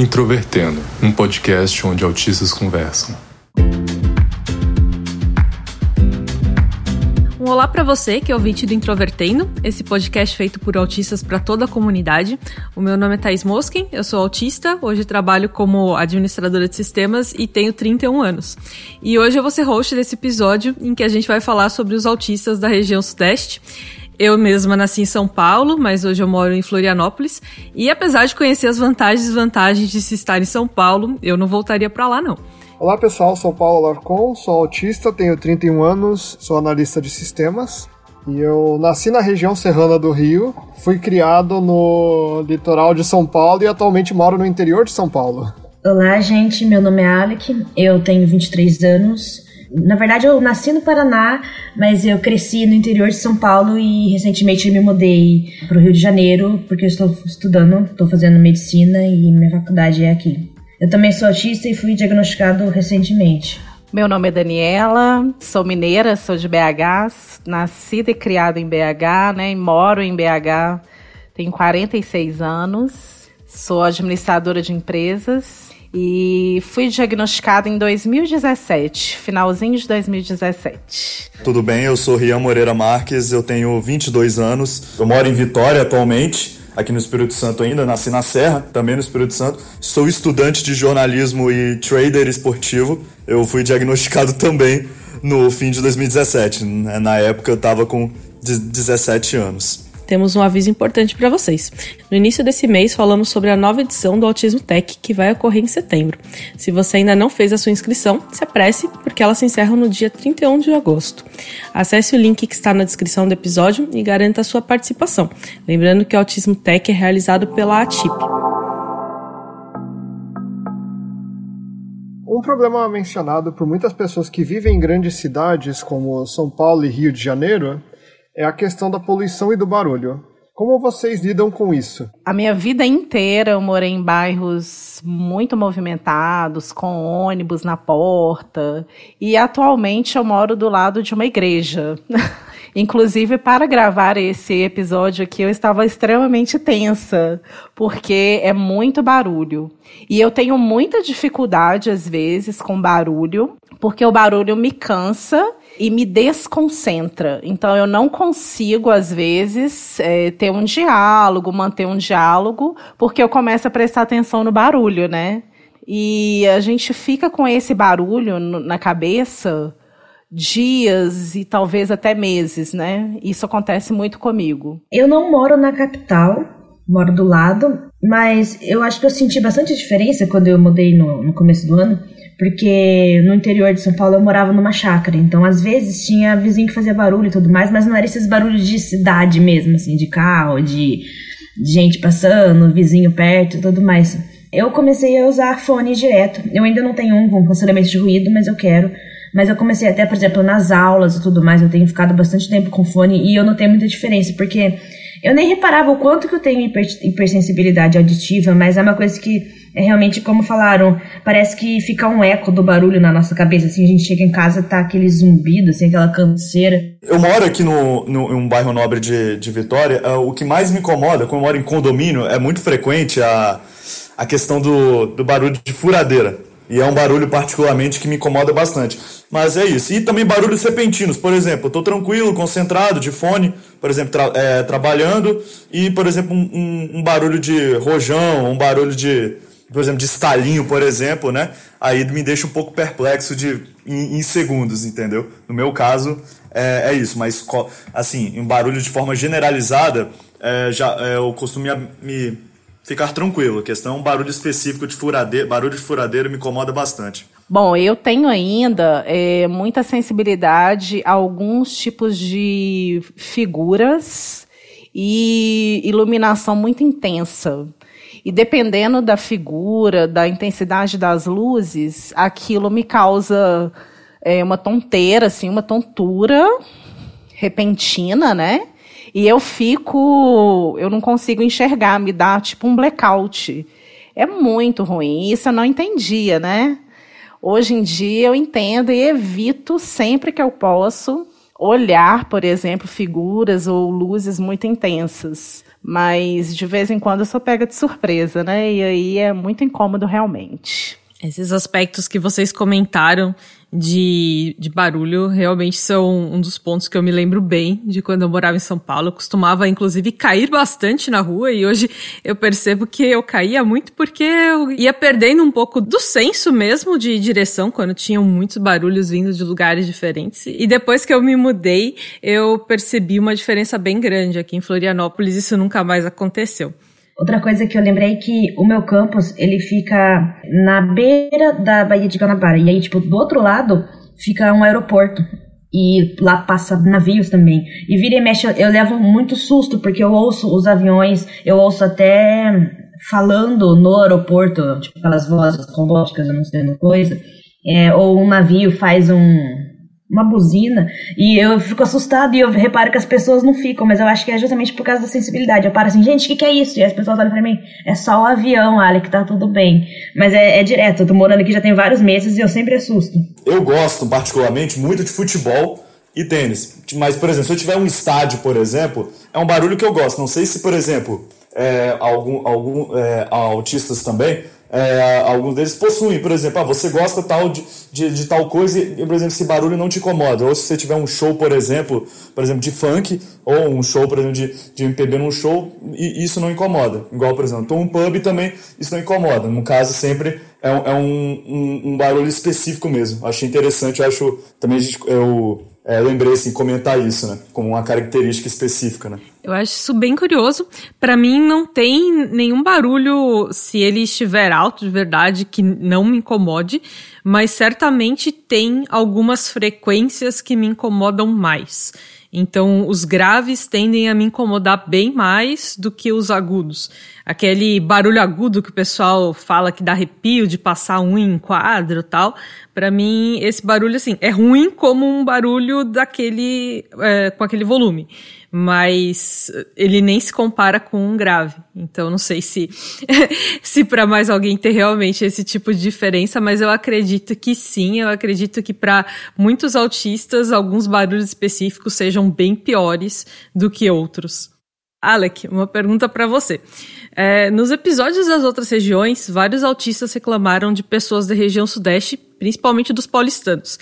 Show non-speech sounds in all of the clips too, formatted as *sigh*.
Introvertendo, um podcast onde autistas conversam. Um olá para você que é ouvinte do Introvertendo, esse podcast feito por autistas para toda a comunidade. O meu nome é Thais Mosken, eu sou autista, hoje trabalho como administradora de sistemas e tenho 31 anos. E hoje eu vou ser host desse episódio em que a gente vai falar sobre os autistas da região Sudeste. Eu mesma nasci em São Paulo, mas hoje eu moro em Florianópolis. E apesar de conhecer as vantagens e desvantagens de se estar em São Paulo, eu não voltaria para lá não. Olá pessoal, sou Paulo Alarcon, sou autista, tenho 31 anos, sou analista de sistemas. E eu nasci na região serrana do Rio, fui criado no litoral de São Paulo e atualmente moro no interior de São Paulo. Olá, gente, meu nome é Alec, eu tenho 23 anos, na verdade, eu nasci no Paraná, mas eu cresci no interior de São Paulo e recentemente me mudei para o Rio de Janeiro, porque eu estou estudando, estou fazendo medicina e minha faculdade é aqui. Eu também sou autista e fui diagnosticado recentemente. Meu nome é Daniela, sou mineira, sou de BH, nascida e criada em BH, né? E moro em BH, tenho 46 anos, sou administradora de empresas e fui diagnosticada em 2017, finalzinho de 2017. Tudo bem, eu sou Rian Moreira Marques, eu tenho 22 anos, eu moro em Vitória atualmente, aqui no Espírito Santo ainda, nasci na Serra, também no Espírito Santo. Sou estudante de jornalismo e trader esportivo. Eu fui diagnosticado *laughs* também no fim de 2017. Na época eu estava com 17 anos temos um aviso importante para vocês. No início desse mês, falamos sobre a nova edição do Autismo Tech, que vai ocorrer em setembro. Se você ainda não fez a sua inscrição, se apresse, porque elas se encerram no dia 31 de agosto. Acesse o link que está na descrição do episódio e garanta a sua participação. Lembrando que o Autismo Tech é realizado pela ATIP. Um problema mencionado por muitas pessoas que vivem em grandes cidades como São Paulo e Rio de Janeiro é a questão da poluição e do barulho. Como vocês lidam com isso? A minha vida inteira eu morei em bairros muito movimentados, com ônibus na porta, e atualmente eu moro do lado de uma igreja. *laughs* Inclusive, para gravar esse episódio aqui, eu estava extremamente tensa, porque é muito barulho. E eu tenho muita dificuldade, às vezes, com barulho, porque o barulho me cansa e me desconcentra. Então eu não consigo, às vezes, é, ter um diálogo, manter um diálogo, porque eu começo a prestar atenção no barulho, né? E a gente fica com esse barulho na cabeça dias e talvez até meses, né? Isso acontece muito comigo. Eu não moro na capital, moro do lado, mas eu acho que eu senti bastante diferença quando eu mudei no, no começo do ano porque no interior de São Paulo eu morava numa chácara, então às vezes tinha vizinho que fazia barulho e tudo mais, mas não era esses barulhos de cidade mesmo, assim, de carro, de, de gente passando, vizinho perto e tudo mais. Eu comecei a usar fone direto. Eu ainda não tenho um com cancelamento de ruído, mas eu quero. Mas eu comecei até, por exemplo, nas aulas e tudo mais, eu tenho ficado bastante tempo com fone e eu não tenho muita diferença, porque eu nem reparava o quanto que eu tenho hiper, hipersensibilidade auditiva, mas é uma coisa que é realmente como falaram, parece que fica um eco do barulho na nossa cabeça, assim, a gente chega em casa tá aquele zumbido, assim, aquela canseira. Eu moro aqui no, no, em um bairro nobre de, de Vitória, uh, o que mais me incomoda, quando eu moro em condomínio, é muito frequente a, a questão do, do barulho de furadeira. E é um barulho particularmente que me incomoda bastante. Mas é isso. E também barulhos repentinos. Por exemplo, eu estou tranquilo, concentrado, de fone, por exemplo, tra é, trabalhando, e, por exemplo, um, um, um, barulho de rojão, um barulho de, por exemplo, de estalinho, por exemplo, né? Aí me deixa um pouco perplexo de, em, em segundos, entendeu? No meu caso, é, é, isso. Mas, assim, um barulho de forma generalizada, é, já, é, eu costumo me ficar tranquilo. A questão é um barulho específico de furadeira, barulho de furadeira me incomoda bastante. Bom, eu tenho ainda é, muita sensibilidade a alguns tipos de figuras e iluminação muito intensa. E dependendo da figura, da intensidade das luzes, aquilo me causa é, uma tonteira, assim, uma tontura repentina, né? E eu fico, eu não consigo enxergar, me dá tipo um blackout. É muito ruim. Isso eu não entendia, né? Hoje em dia eu entendo e evito sempre que eu posso olhar, por exemplo, figuras ou luzes muito intensas. Mas de vez em quando eu sou pega de surpresa, né? E aí é muito incômodo realmente. Esses aspectos que vocês comentaram de, de barulho realmente são um dos pontos que eu me lembro bem de quando eu morava em São Paulo. Eu costumava, inclusive, cair bastante na rua e hoje eu percebo que eu caía muito porque eu ia perdendo um pouco do senso mesmo de direção quando tinham muitos barulhos vindo de lugares diferentes. E depois que eu me mudei, eu percebi uma diferença bem grande aqui em Florianópolis. Isso nunca mais aconteceu. Outra coisa que eu lembrei é que o meu campus, ele fica na beira da Baía de Guanabara. E aí, tipo, do outro lado fica um aeroporto. E lá passa navios também. E vira e mexe, eu, eu levo muito susto, porque eu ouço os aviões, eu ouço até falando no aeroporto, tipo aquelas vozes robóticas anunciando coisa. É, ou um navio faz um, uma buzina e eu fico assustado e eu reparo que as pessoas não ficam, mas eu acho que é justamente por causa da sensibilidade. Eu paro assim, gente, o que, que, é isso? E as pessoas olham pra mim, é só o avião, Ali, que tá tudo bem. Mas é, é, direto, eu tô morando aqui já tem vários meses e eu sempre assusto. Eu gosto, particularmente, muito de futebol e tênis. Mas, por exemplo, se eu tiver um estádio, por exemplo, é um barulho que eu gosto. Não sei se, por exemplo, é, algum, algum é, autistas também é, alguns deles possuem, por exemplo, ah, você gosta tal de, de, de, tal coisa e, por exemplo, esse barulho não te incomoda. Ou se você tiver um show, por exemplo, por exemplo, de funk, ou um show, por exemplo, de, de MPB num show, e isso não incomoda. Igual, por exemplo, tô um pub também, isso não incomoda. No caso, sempre é, um, é um, um, um barulho específico mesmo. Achei interessante, acho também a gente, eu é, lembrei assim, comentar isso, né? Como uma característica específica, né? Eu acho isso bem curioso. Para mim não tem nenhum barulho, se ele estiver alto de verdade, que não me incomode, mas certamente tem algumas frequências que me incomodam mais. Então, os graves tendem a me incomodar bem mais do que os agudos. Aquele barulho agudo que o pessoal fala que dá arrepio de passar um em quadro tal. Para mim, esse barulho, assim, é ruim como um barulho daquele, é, com aquele volume mas ele nem se compara com um grave. Então não sei se *laughs* se para mais alguém ter realmente esse tipo de diferença, mas eu acredito que sim, eu acredito que para muitos autistas alguns barulhos específicos sejam bem piores do que outros. Alec, uma pergunta para você. É, nos episódios das outras regiões, vários autistas reclamaram de pessoas da região sudeste, principalmente dos paulistanos.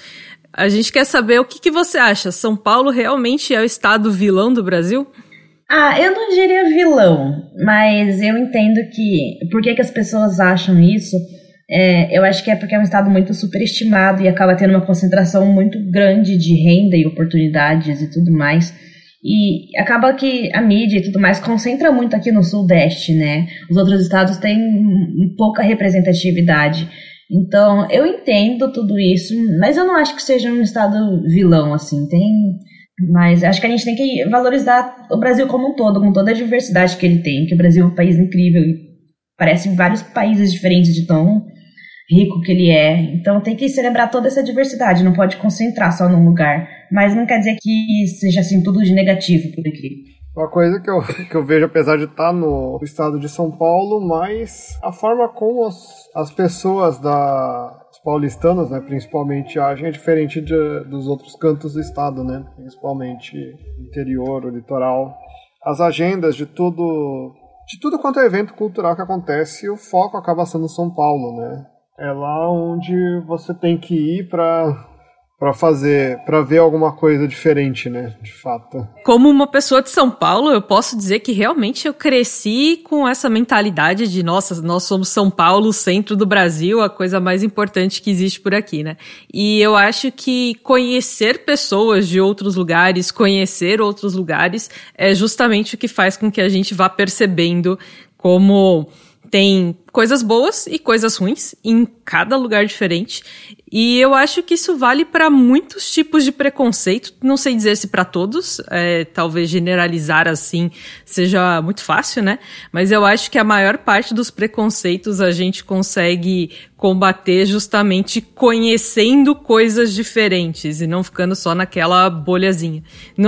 A gente quer saber o que, que você acha. São Paulo realmente é o estado vilão do Brasil? Ah, eu não diria vilão, mas eu entendo que. Por que, que as pessoas acham isso? É, eu acho que é porque é um estado muito superestimado e acaba tendo uma concentração muito grande de renda e oportunidades e tudo mais. E acaba que a mídia e tudo mais concentra muito aqui no Sudeste, né? Os outros estados têm pouca representatividade. Então, eu entendo tudo isso, mas eu não acho que seja um estado vilão, assim. Tem. Mas acho que a gente tem que valorizar o Brasil como um todo, com toda a diversidade que ele tem, que o Brasil é um país incrível e parece vários países diferentes de tão rico que ele é. Então tem que celebrar toda essa diversidade, não pode concentrar só num lugar. Mas não quer dizer que seja assim tudo de negativo por aqui. Uma coisa que eu, *laughs* que eu vejo, apesar de estar no estado de São Paulo, mas a forma como as, as pessoas da, os paulistanos, né, principalmente, agem é diferente de, dos outros cantos do estado, né, principalmente interior, o litoral. As agendas de tudo, de tudo quanto é evento cultural que acontece, o foco acaba sendo São Paulo, né. É lá onde você tem que ir para para fazer, para ver alguma coisa diferente, né, de fato. Como uma pessoa de São Paulo, eu posso dizer que realmente eu cresci com essa mentalidade de, nossa, nós somos São Paulo, centro do Brasil, a coisa mais importante que existe por aqui, né? E eu acho que conhecer pessoas de outros lugares, conhecer outros lugares é justamente o que faz com que a gente vá percebendo como tem coisas boas e coisas ruins em cada lugar diferente. E eu acho que isso vale para muitos tipos de preconceito. Não sei dizer se para todos, é, talvez generalizar assim seja muito fácil, né? Mas eu acho que a maior parte dos preconceitos a gente consegue combater justamente conhecendo coisas diferentes e não ficando só naquela bolhazinha.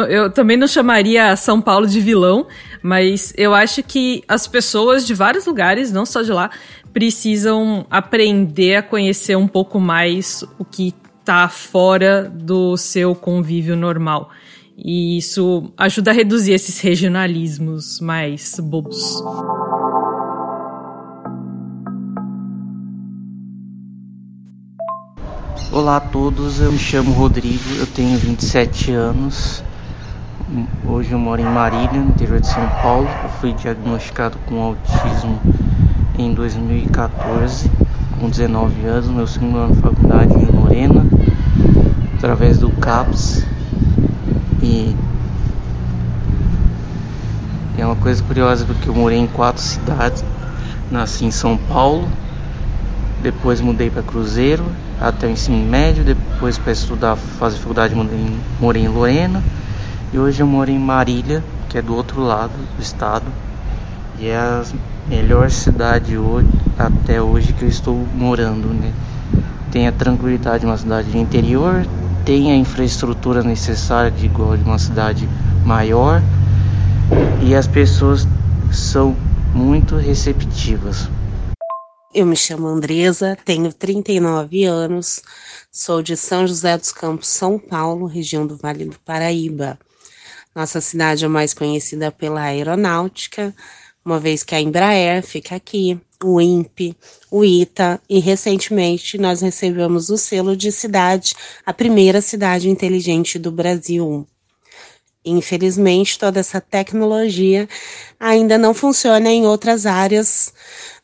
Eu também não chamaria São Paulo de vilão, mas eu acho que as pessoas de vários lugares, não só de lá, precisam aprender a conhecer um pouco mais o que está fora do seu convívio normal. E isso ajuda a reduzir esses regionalismos mais bobos. Olá a todos, eu me chamo Rodrigo, eu tenho 27 anos. Hoje eu moro em Marília, no interior de São Paulo. Eu fui diagnosticado com autismo em 2014, com 19 anos, meu segundo ano de faculdade em Lorena, através do CAPS. E é uma coisa curiosa porque eu morei em quatro cidades. Nasci em São Paulo, depois mudei para Cruzeiro até o ensino médio, depois para estudar, fazer faculdade morei, em Lorena e hoje eu moro em Marília, que é do outro lado do estado. E é a melhor cidade hoje, até hoje que eu estou morando, né? Tem a tranquilidade de uma cidade de interior, tem a infraestrutura necessária de igual de uma cidade maior e as pessoas são muito receptivas. Eu me chamo Andresa, tenho 39 anos, sou de São José dos Campos, São Paulo, região do Vale do Paraíba. Nossa cidade é mais conhecida pela aeronáutica, uma vez que a Embraer fica aqui, o INPE, o ITA e recentemente nós recebemos o selo de cidade, a primeira cidade inteligente do Brasil. Infelizmente, toda essa tecnologia ainda não funciona em outras áreas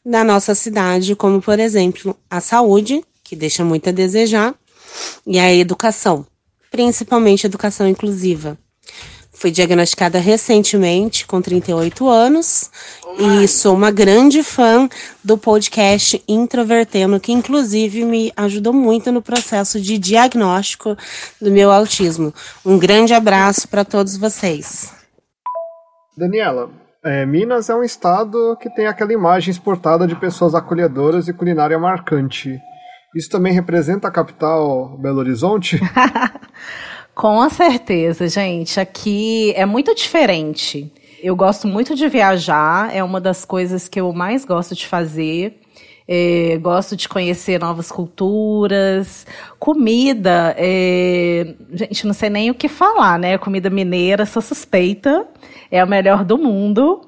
da nossa cidade, como por exemplo a saúde, que deixa muito a desejar, e a educação, principalmente educação inclusiva. Fui diagnosticada recentemente, com 38 anos, e sou uma grande fã do podcast Introvertendo, que inclusive me ajudou muito no processo de diagnóstico do meu autismo. Um grande abraço para todos vocês. Daniela, é, Minas é um estado que tem aquela imagem exportada de pessoas acolhedoras e culinária marcante. Isso também representa a capital Belo Horizonte? *laughs* Com certeza, gente. Aqui é muito diferente. Eu gosto muito de viajar, é uma das coisas que eu mais gosto de fazer. É, gosto de conhecer novas culturas, comida. É, gente, não sei nem o que falar, né? Comida mineira, sou suspeita, é a melhor do mundo.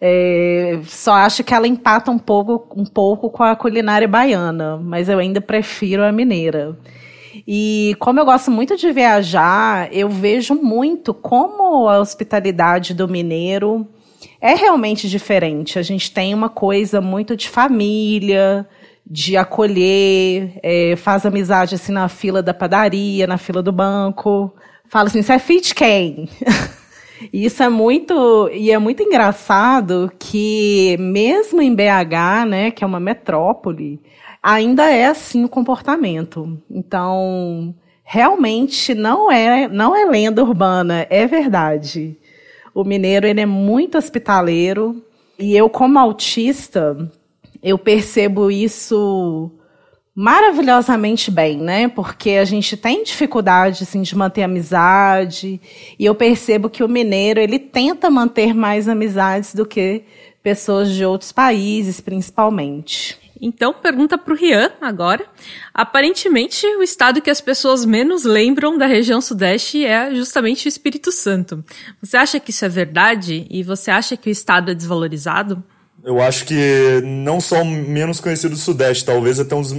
É, só acho que ela empata um pouco, um pouco com a culinária baiana, mas eu ainda prefiro a mineira. E como eu gosto muito de viajar, eu vejo muito como a hospitalidade do mineiro é realmente diferente. A gente tem uma coisa muito de família, de acolher, é, faz amizade assim na fila da padaria, na fila do banco. Fala assim, você é fit quem? *laughs* E isso é muito e é muito engraçado que mesmo em BH, né, que é uma metrópole, ainda é assim o comportamento. Então, realmente não é, não é lenda urbana, é verdade. O mineiro ele é muito hospitaleiro e eu como autista, eu percebo isso maravilhosamente bem, né? Porque a gente tem dificuldade assim de manter amizade e eu percebo que o mineiro ele tenta manter mais amizades do que pessoas de outros países, principalmente. Então, pergunta para o Rian agora. Aparentemente, o estado que as pessoas menos lembram da região sudeste é justamente o Espírito Santo. Você acha que isso é verdade? E você acha que o estado é desvalorizado? Eu acho que não só menos conhecido do sudeste, talvez até uns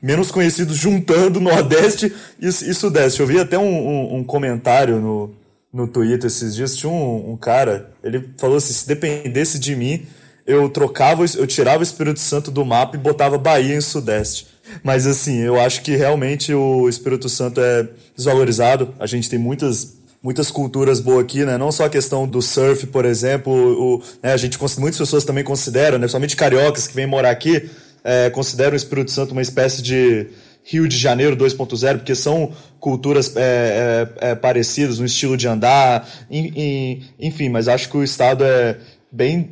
menos conhecidos juntando *laughs* nordeste e, e sudeste. Eu vi até um, um, um, comentário no, no Twitter esses dias, tinha um, um cara, ele falou assim, se dependesse de mim eu trocava, eu tirava o Espírito Santo do mapa e botava Bahia em Sudeste. Mas assim, eu acho que realmente o Espírito Santo é desvalorizado. A gente tem muitas muitas culturas boas aqui, né? Não só a questão do surf, por exemplo, o, né? a gente muitas pessoas também consideram, né? Somente cariocas que vêm morar aqui é, consideram o Espírito Santo uma espécie de Rio de Janeiro 2.0, porque são culturas é, é, é, parecidas, um estilo de andar, enfim, mas acho que o estado é bem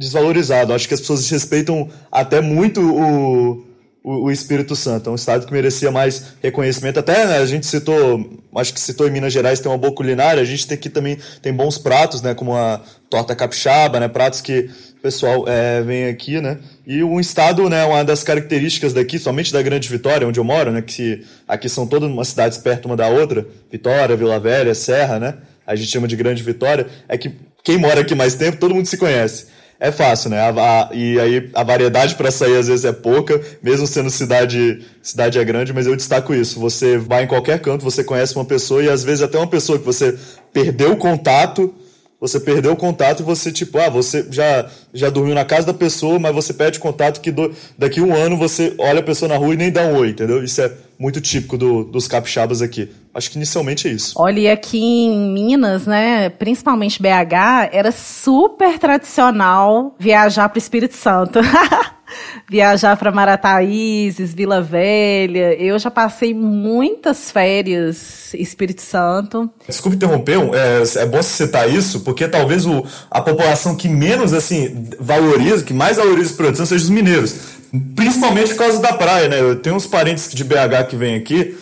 desvalorizado. Acho que as pessoas respeitam até muito o, o, o, Espírito Santo. É um estado que merecia mais reconhecimento. Até né, a gente citou, acho que citou em Minas Gerais tem uma boa culinária. A gente tem aqui também tem bons pratos, né, como a torta capixaba, né, pratos que o pessoal é, vem aqui, né. E um estado, né, uma das características daqui, somente da Grande Vitória, onde eu moro, né, que aqui são todas umas cidades perto uma da outra, Vitória, Vila Velha, Serra, né a gente chama de Grande Vitória, é que quem mora aqui mais tempo, todo mundo se conhece é fácil, né? A, a, e aí a variedade para sair às vezes é pouca, mesmo sendo cidade cidade é grande, mas eu destaco isso. Você vai em qualquer canto, você conhece uma pessoa e às vezes até uma pessoa que você perdeu o contato, você perdeu o contato e você, tipo, ah, você já, já dormiu na casa da pessoa, mas você perde contato que do, daqui um ano você olha a pessoa na rua e nem dá um oi, entendeu? Isso é muito típico do, dos capixabas aqui. Acho que inicialmente é isso. Olha, e aqui em Minas, né, principalmente BH, era super tradicional viajar para o Espírito Santo. *laughs* viajar para Marataízes, Vila Velha. Eu já passei muitas férias Espírito Santo. Desculpe interromper, é, é bom citar isso, porque talvez o, a população que menos assim valoriza, que mais valoriza o Espírito Santo seja os mineiros. Principalmente por causa da praia, né? Eu tenho uns parentes de BH que vêm aqui.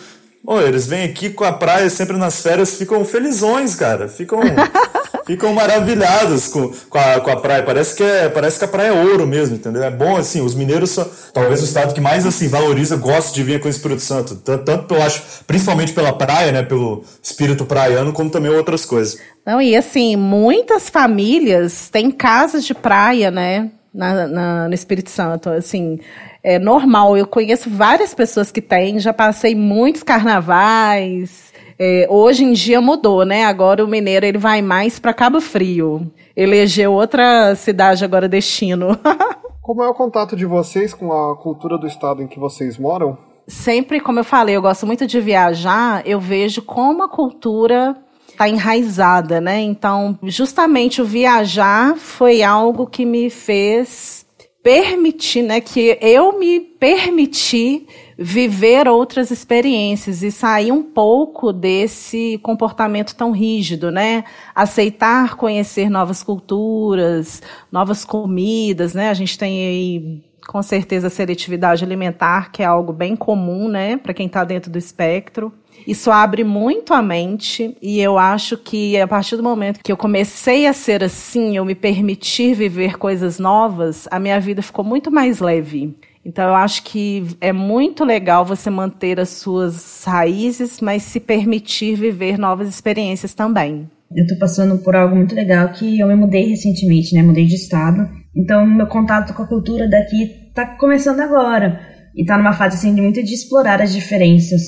Oh, eles vêm aqui com a praia sempre nas férias, ficam felizões, cara. Ficam, *laughs* ficam maravilhados com, com, a, com a praia. Parece que, é, parece que a praia é ouro mesmo, entendeu? É bom, assim, os mineiros são talvez o estado que mais, assim, valoriza, gosta de vir com o Espírito Santo. Tanto, tanto eu acho, principalmente pela praia, né? Pelo espírito praiano, como também outras coisas. Não, e assim, muitas famílias têm casas de praia, né? Na, na, no Espírito Santo. Assim, é normal. Eu conheço várias pessoas que têm, já passei muitos carnavais. É, hoje em dia mudou, né? Agora o mineiro ele vai mais para Cabo Frio. Elegeu outra cidade agora destino. *laughs* Como é o contato de vocês com a cultura do estado em que vocês moram? Sempre, como eu falei, eu gosto muito de viajar. Eu vejo como a cultura está enraizada, né? Então, justamente o viajar foi algo que me fez permitir, né? Que eu me permiti viver outras experiências e sair um pouco desse comportamento tão rígido, né? Aceitar conhecer novas culturas, novas comidas, né? A gente tem aí com certeza a seletividade alimentar, que é algo bem comum, né, para quem está dentro do espectro. Isso abre muito a mente e eu acho que a partir do momento que eu comecei a ser assim, eu me permitir viver coisas novas, a minha vida ficou muito mais leve. Então eu acho que é muito legal você manter as suas raízes, mas se permitir viver novas experiências também. Eu estou passando por algo muito legal que eu me mudei recentemente, né? Mudei de estado. Então meu contato com a cultura daqui está começando agora. E está numa fase assim muito de explorar as diferenças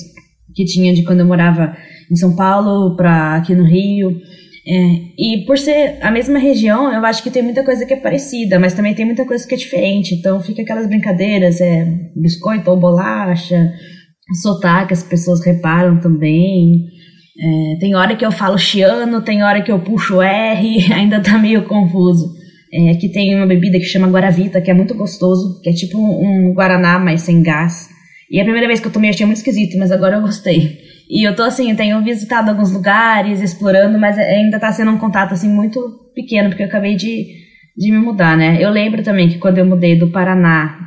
que tinha de quando eu morava em São Paulo para aqui no Rio. É, e por ser a mesma região, eu acho que tem muita coisa que é parecida, mas também tem muita coisa que é diferente. Então fica aquelas brincadeiras, é biscoito ou bolacha, sotaque, as pessoas reparam também. É, tem hora que eu falo chiano, tem hora que eu puxo R, *laughs* ainda tá meio confuso. É, que tem uma bebida que chama Guaravita, que é muito gostoso, que é tipo um Guaraná, mas sem gás. E a primeira vez que eu tomei achei muito esquisito, mas agora eu gostei. E eu tô assim, tenho visitado alguns lugares, explorando, mas ainda tá sendo um contato assim muito pequeno, porque eu acabei de, de me mudar, né? Eu lembro também que quando eu mudei do Paraná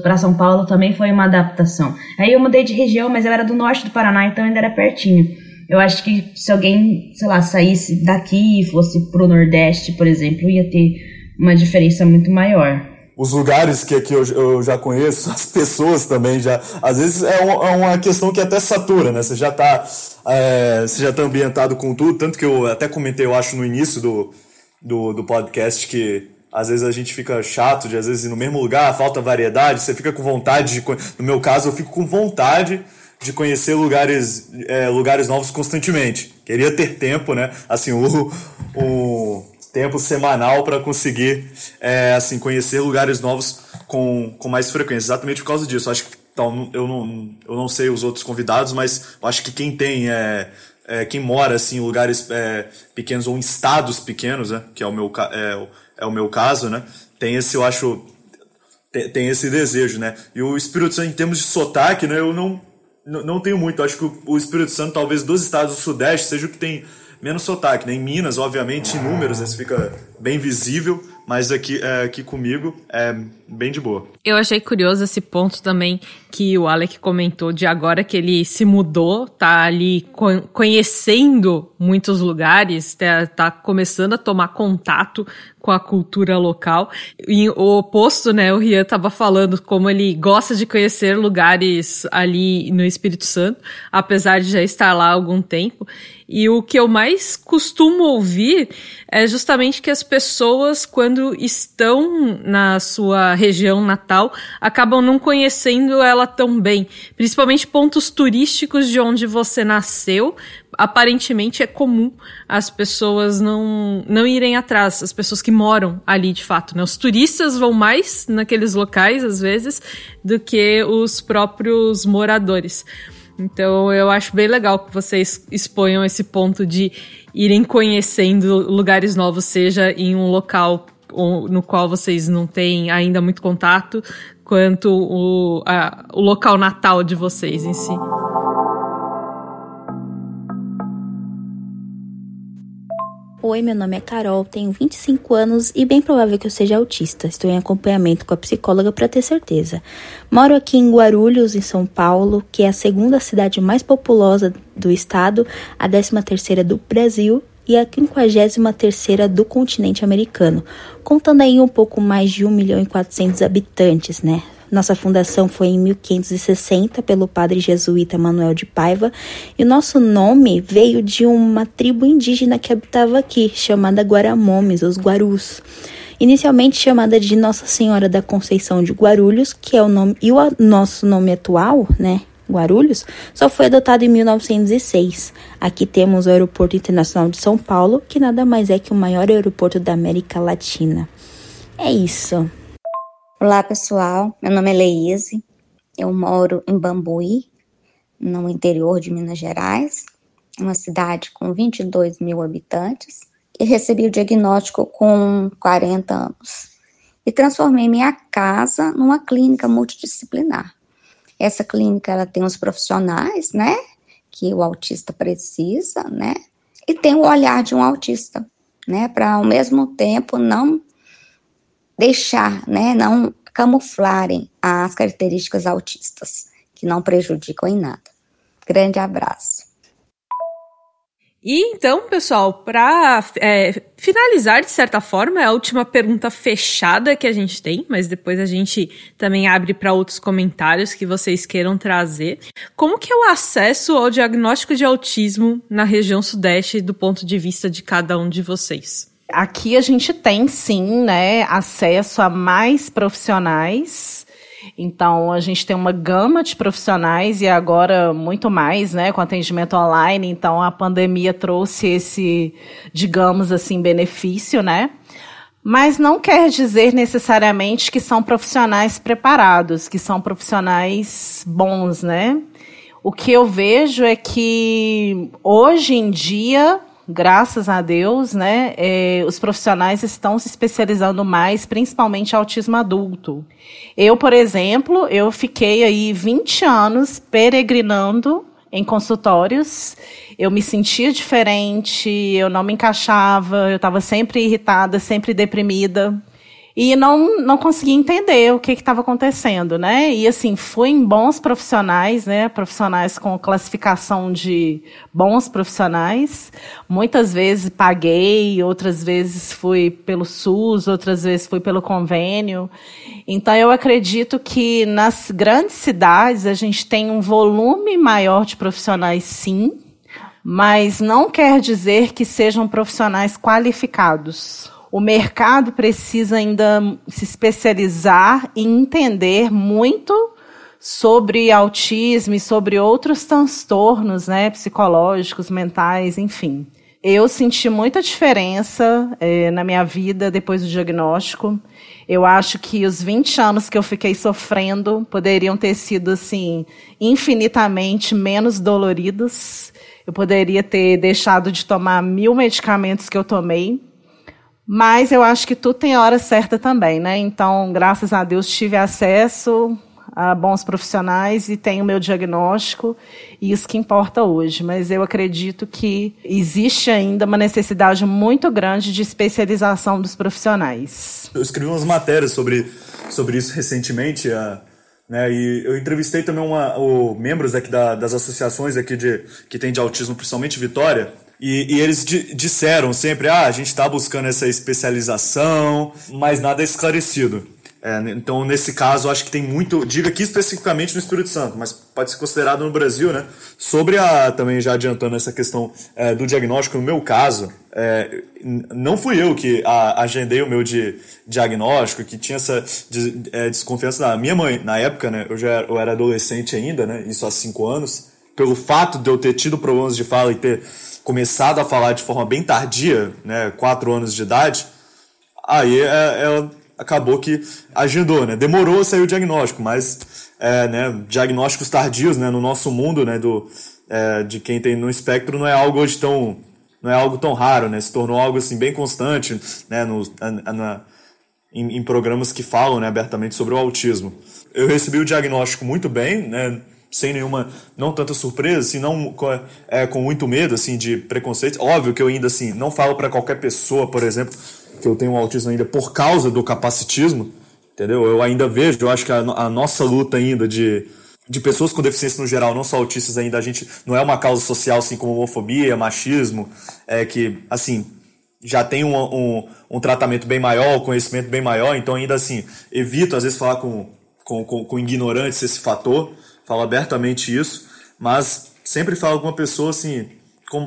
para São Paulo também foi uma adaptação. Aí eu mudei de região, mas eu era do norte do Paraná, então ainda era pertinho. Eu acho que se alguém, sei lá, saísse daqui e fosse pro Nordeste, por exemplo, ia ter uma diferença muito maior os lugares que aqui eu, eu, já conheço, *laughs* as pessoas também já. Às vezes é, um, é uma questão que até satura, né? Você já está é, você já tá ambientado com tudo, tanto que eu até comentei, eu acho, no início do, do, do podcast que às vezes a gente fica chato de às vezes ir no mesmo lugar, falta variedade, você fica com vontade de. No meu caso, eu fico com vontade de conhecer lugares, é, lugares novos constantemente. Queria ter tempo, né? Assim, o, o tempo semanal para conseguir é, assim conhecer lugares novos com, com mais frequência. Exatamente por causa disso. Acho que então, eu, não, eu não sei os outros convidados, mas acho que quem tem é, é quem mora assim, em lugares é, pequenos ou em estados pequenos, né, que é o, meu, é, é o meu caso, né, tem esse, eu acho, tem, tem esse desejo. Né? E o Espírito Santo, em termos de sotaque, né, eu não, não tenho muito. Acho que o, o Espírito Santo, talvez dos estados do Sudeste, seja o que tem menos sotaque. Né? Em Minas, obviamente, em números, isso fica bem visível, mas aqui, é, aqui comigo é bem de boa. Eu achei curioso esse ponto também que o Alec comentou de agora que ele se mudou, tá ali conhecendo muitos lugares, tá, tá começando a tomar contato com a cultura local. E o oposto, né? O Rian estava falando como ele gosta de conhecer lugares ali no Espírito Santo, apesar de já estar lá há algum tempo. E o que eu mais costumo ouvir é justamente que as pessoas, quando estão na sua região natal, acabam não conhecendo ela tão bem. Principalmente pontos turísticos de onde você nasceu. Aparentemente é comum as pessoas não, não irem atrás, as pessoas que moram ali de fato. Né? Os turistas vão mais naqueles locais, às vezes, do que os próprios moradores. Então eu acho bem legal que vocês exponham esse ponto de irem conhecendo lugares novos, seja em um local no qual vocês não têm ainda muito contato, quanto o, a, o local natal de vocês em si. Oi, meu nome é Carol, tenho 25 anos e bem provável que eu seja autista. Estou em acompanhamento com a psicóloga para ter certeza. Moro aqui em Guarulhos, em São Paulo, que é a segunda cidade mais populosa do estado, a 13 terceira do Brasil e a 53 terceira do continente americano, contando aí um pouco mais de 1 milhão e 400 habitantes, né? Nossa fundação foi em 1560 pelo padre jesuíta Manuel de Paiva e o nosso nome veio de uma tribo indígena que habitava aqui, chamada Guaramomes, os Guarus. Inicialmente chamada de Nossa Senhora da Conceição de Guarulhos, que é o nome e o nosso nome atual, né, Guarulhos, só foi adotado em 1906. Aqui temos o Aeroporto Internacional de São Paulo, que nada mais é que o maior aeroporto da América Latina. É isso. Olá, pessoal. Meu nome é Leise. Eu moro em Bambuí, no interior de Minas Gerais, uma cidade com 22 mil habitantes, e recebi o diagnóstico com 40 anos. E transformei minha casa numa clínica multidisciplinar. Essa clínica ela tem os profissionais, né, que o autista precisa, né, e tem o olhar de um autista, né, para ao mesmo tempo não deixar, né, não camuflarem as características autistas, que não prejudicam em nada. Grande abraço. E então, pessoal, para é, finalizar de certa forma, é a última pergunta fechada que a gente tem, mas depois a gente também abre para outros comentários que vocês queiram trazer. Como que é o acesso ao diagnóstico de autismo na região sudeste do ponto de vista de cada um de vocês? Aqui a gente tem sim, né, acesso a mais profissionais. Então a gente tem uma gama de profissionais e agora muito mais, né, com atendimento online. Então a pandemia trouxe esse, digamos assim, benefício, né? Mas não quer dizer necessariamente que são profissionais preparados, que são profissionais bons, né? O que eu vejo é que hoje em dia graças a Deus, né, é, os profissionais estão se especializando mais, principalmente autismo adulto. Eu, por exemplo, eu fiquei aí 20 anos peregrinando em consultórios. Eu me sentia diferente, eu não me encaixava, eu estava sempre irritada, sempre deprimida e não, não conseguia entender o que estava acontecendo, né? E assim, fui em bons profissionais, né? Profissionais com classificação de bons profissionais. Muitas vezes paguei, outras vezes fui pelo SUS, outras vezes fui pelo convênio. Então eu acredito que nas grandes cidades a gente tem um volume maior de profissionais, sim, mas não quer dizer que sejam profissionais qualificados o mercado precisa ainda se especializar e entender muito sobre autismo e sobre outros transtornos né, psicológicos, mentais, enfim. Eu senti muita diferença é, na minha vida depois do diagnóstico. Eu acho que os 20 anos que eu fiquei sofrendo poderiam ter sido assim infinitamente menos doloridos. Eu poderia ter deixado de tomar mil medicamentos que eu tomei mas eu acho que tudo tem a hora certa também, né? Então, graças a Deus, tive acesso a bons profissionais e tenho o meu diagnóstico, e isso que importa hoje. Mas eu acredito que existe ainda uma necessidade muito grande de especialização dos profissionais. Eu escrevi umas matérias sobre, sobre isso recentemente, né, e eu entrevistei também uma, o, membros aqui da, das associações aqui de, que tem de autismo, principalmente Vitória, E, e eles disseram sempre: ah, a gente está buscando essa especialização, mas nada é esclarecido. É, então, nesse caso, acho que tem muito. Diga aqui especificamente no Espírito Santo, mas pode ser considerado no Brasil, né? Sobre a. Também já adiantando essa questão é, do diagnóstico, no meu caso, é, não fui eu que a, agendei o meu de, diagnóstico, que tinha essa de, é, desconfiança da minha mãe. Na época, né? Eu já era, eu era adolescente ainda, né? Isso há cinco anos. Pelo fato de eu ter tido problemas de fala e ter começado a falar de forma bem tardia, né? Quatro anos de idade. Aí ela é, é acabou que agendou, né? Demorou a sair o diagnóstico, mas é, né, diagnósticos tardios, né, no nosso mundo, né, do, é, de quem tem no espectro não é algo hoje tão não é algo tão raro, né? Se tornou algo assim bem constante, né, no, na, na em, em, programas que falam, né, abertamente sobre o autismo. Eu recebi o diagnóstico muito bem, né, sem nenhuma, não tanta surpresa, assim, não é, com muito medo, assim, de preconceito. Óbvio que eu ainda, assim, não falo para qualquer pessoa, por exemplo, que eu tenho um autismo ainda por causa do capacitismo, entendeu? Eu ainda vejo, eu acho que a, a nossa luta ainda de, de pessoas com deficiência no geral, não só autistas ainda, a gente não é uma causa social assim como homofobia, machismo, é que, assim, já tem um, um, um tratamento bem maior, um conhecimento bem maior, então ainda assim, evito às vezes falar com, com, com, com ignorantes esse fator, falo abertamente isso, mas sempre falo com uma pessoa assim, com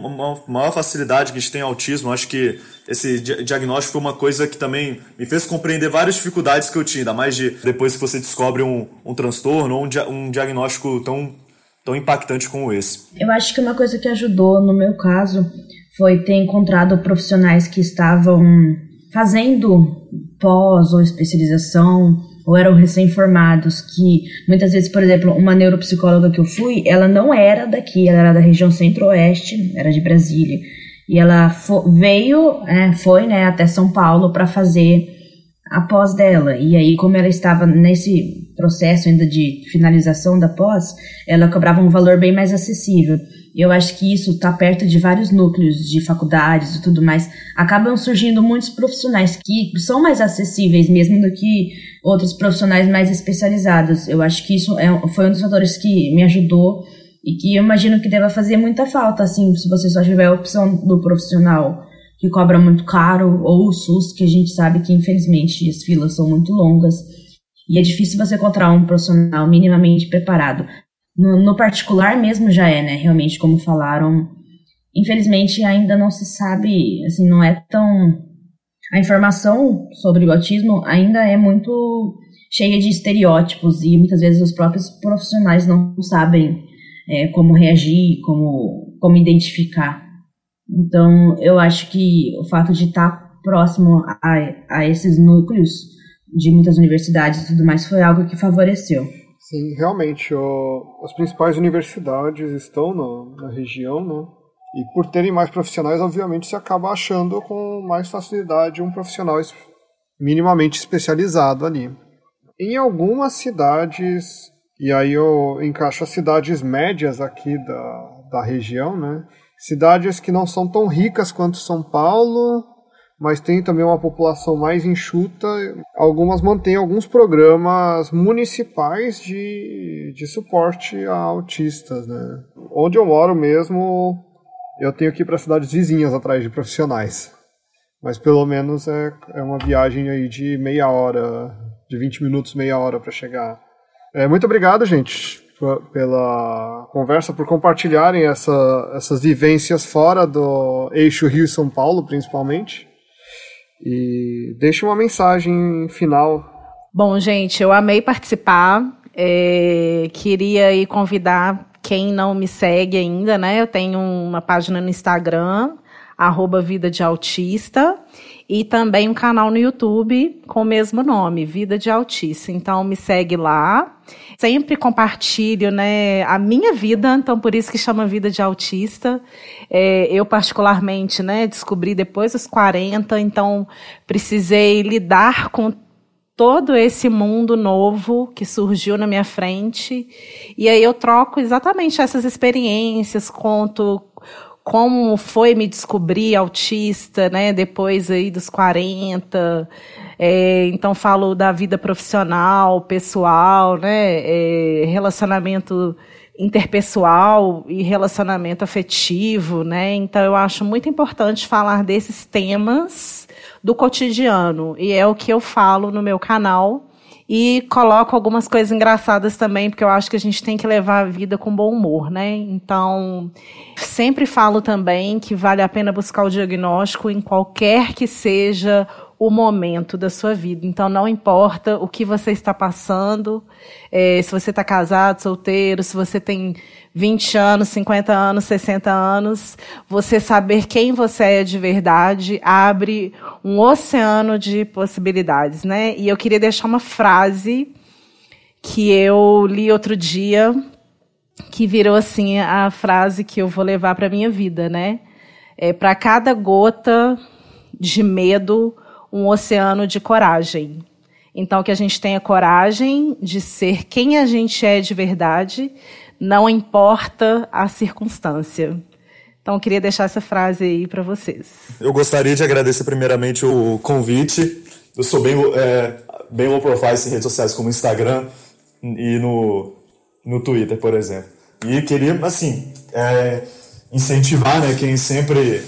maior facilidade que a gente tem autismo. Acho que esse diagnóstico foi uma coisa que também me fez compreender várias dificuldades que eu tinha, ainda mais de depois que você descobre um, um transtorno ou um, um diagnóstico tão, tão impactante como esse. Eu acho que uma coisa que ajudou no meu caso foi ter encontrado profissionais que estavam fazendo pós ou especialização ou eram recém-formados, que muitas vezes, por exemplo, uma neuropsicóloga que eu fui, ela não era daqui, ela era da região centro-oeste, era de Brasília, e ela veio, é, foi né, até São Paulo para fazer a pós dela, e aí como ela estava nesse processo ainda de finalização da pós, ela cobrava um valor bem mais acessível. Eu acho que isso está perto de vários núcleos de faculdades e tudo mais. Acabam surgindo muitos profissionais que são mais acessíveis mesmo do que outros profissionais mais especializados. Eu acho que isso é, foi um dos fatores que me ajudou e que eu imagino que deva fazer muita falta, assim, se você só tiver a opção do profissional que cobra muito caro ou o SUS, que a gente sabe que infelizmente as filas são muito longas e é difícil você encontrar um profissional minimamente preparado. No, no, particular mesmo já é, né? Realmente, como falaram, infelizmente ainda não se sabe, assim, não é tão. A informação sobre o autismo ainda é muito cheia de estereótipos e muitas vezes os próprios profissionais não sabem é, como reagir, como, como identificar. Então, eu acho que o fato de estar próximo a, a esses núcleos de muitas universidades e tudo mais foi algo que favoreceu. Sim, realmente, o, as principais universidades estão no, na região, né? E por terem mais profissionais, obviamente, se acaba achando com mais facilidade um profissional minimamente especializado ali. Em algumas cidades, e aí eu encaixo as cidades médias aqui da, da região, né? Cidades que não são tão ricas quanto São Paulo, mas tem também uma população mais enxuta. Algumas mantêm alguns programas municipais de, de suporte a autistas, né? Onde eu moro mesmo, eu tenho que ir para cidades vizinhas atrás de profissionais. Mas pelo menos é, é uma viagem aí de meia hora, de 20 minutos, meia hora para chegar. É, muito obrigado, gente, pela conversa, por compartilharem essa, essas vivências fora do eixo Rio-São Paulo, principalmente. E deixe uma mensagem final. Bom, gente, eu amei participar. É, queria aí convidar quem não me segue ainda, né? Eu tenho uma página no Instagram, arroba Vida de Autista, e também um canal no YouTube com o mesmo nome, Vida de Autista. Então me segue lá. Sempre compartilho né, a minha vida, então por isso que chama Vida de Autista. É, eu, particularmente, né, descobri depois dos 40, então precisei lidar com todo esse mundo novo que surgiu na minha frente. E aí eu troco exatamente essas experiências, conto como foi me descobrir autista, né, depois aí dos 40. É, então falo da vida profissional, pessoal, né, é, relacionamento interpessoal e relacionamento afetivo, né? Então eu acho muito importante falar desses temas do cotidiano e é o que eu falo no meu canal e coloco algumas coisas engraçadas também, porque eu acho que a gente tem que levar a vida com bom humor, né? Então, sempre falo também que vale a pena buscar o diagnóstico em qualquer que seja o momento da sua vida. Então, não importa o que você está passando, é, se você está casado, solteiro, se você tem 20 anos, 50 anos, 60 anos, você saber quem você é de verdade abre um oceano de possibilidades, né? E eu queria deixar uma frase que eu li outro dia, que virou assim a frase que eu vou levar para minha vida, né? É para cada gota de medo, um oceano de coragem. Então, que a gente tenha coragem de ser quem a gente é de verdade, não importa a circunstância. Então, queria deixar essa frase aí para vocês. Eu gostaria de agradecer primeiramente o convite. Eu sou bem, é, bem low profile em redes sociais como Instagram e no, no Twitter, por exemplo. E queria, assim, é, incentivar né, quem sempre,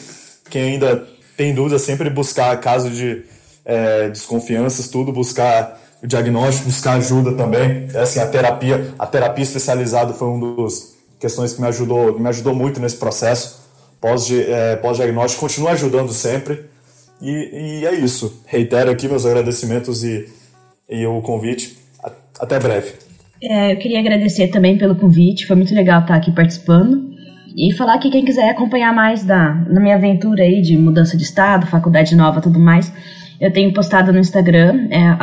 quem ainda tem dúvida, sempre buscar caso de é, desconfianças, tudo, buscar o diagnóstico, buscar ajuda também. É assim, a terapia, a terapia especializada foi uma das questões que me ajudou, me ajudou muito nesse processo. Pós, é, pós-diagnóstico continua ajudando sempre. E, e, é isso. Reitero aqui meus agradecimentos e, e o convite. Até breve. É, eu queria agradecer também pelo convite, foi muito legal estar aqui participando. E falar que quem quiser acompanhar mais da, na minha aventura aí de mudança de estado, faculdade nova tudo mais, eu tenho postado no Instagram, é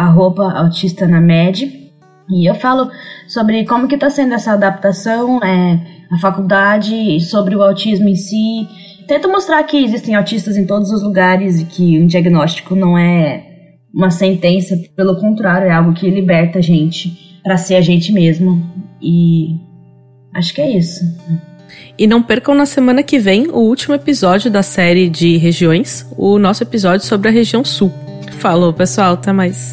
autista na med, e eu falo sobre como que está sendo essa adaptação é, faculdade, sobre o autismo em si. Tento mostrar que existem autistas em todos os lugares e que um diagnóstico não é uma sentença, pelo contrário, é algo que liberta a gente para ser a gente mesmo. E acho que é isso. E não percam na semana que vem o último episódio da série de regiões, o nosso episódio sobre a região sul. Falou, pessoal, até mais.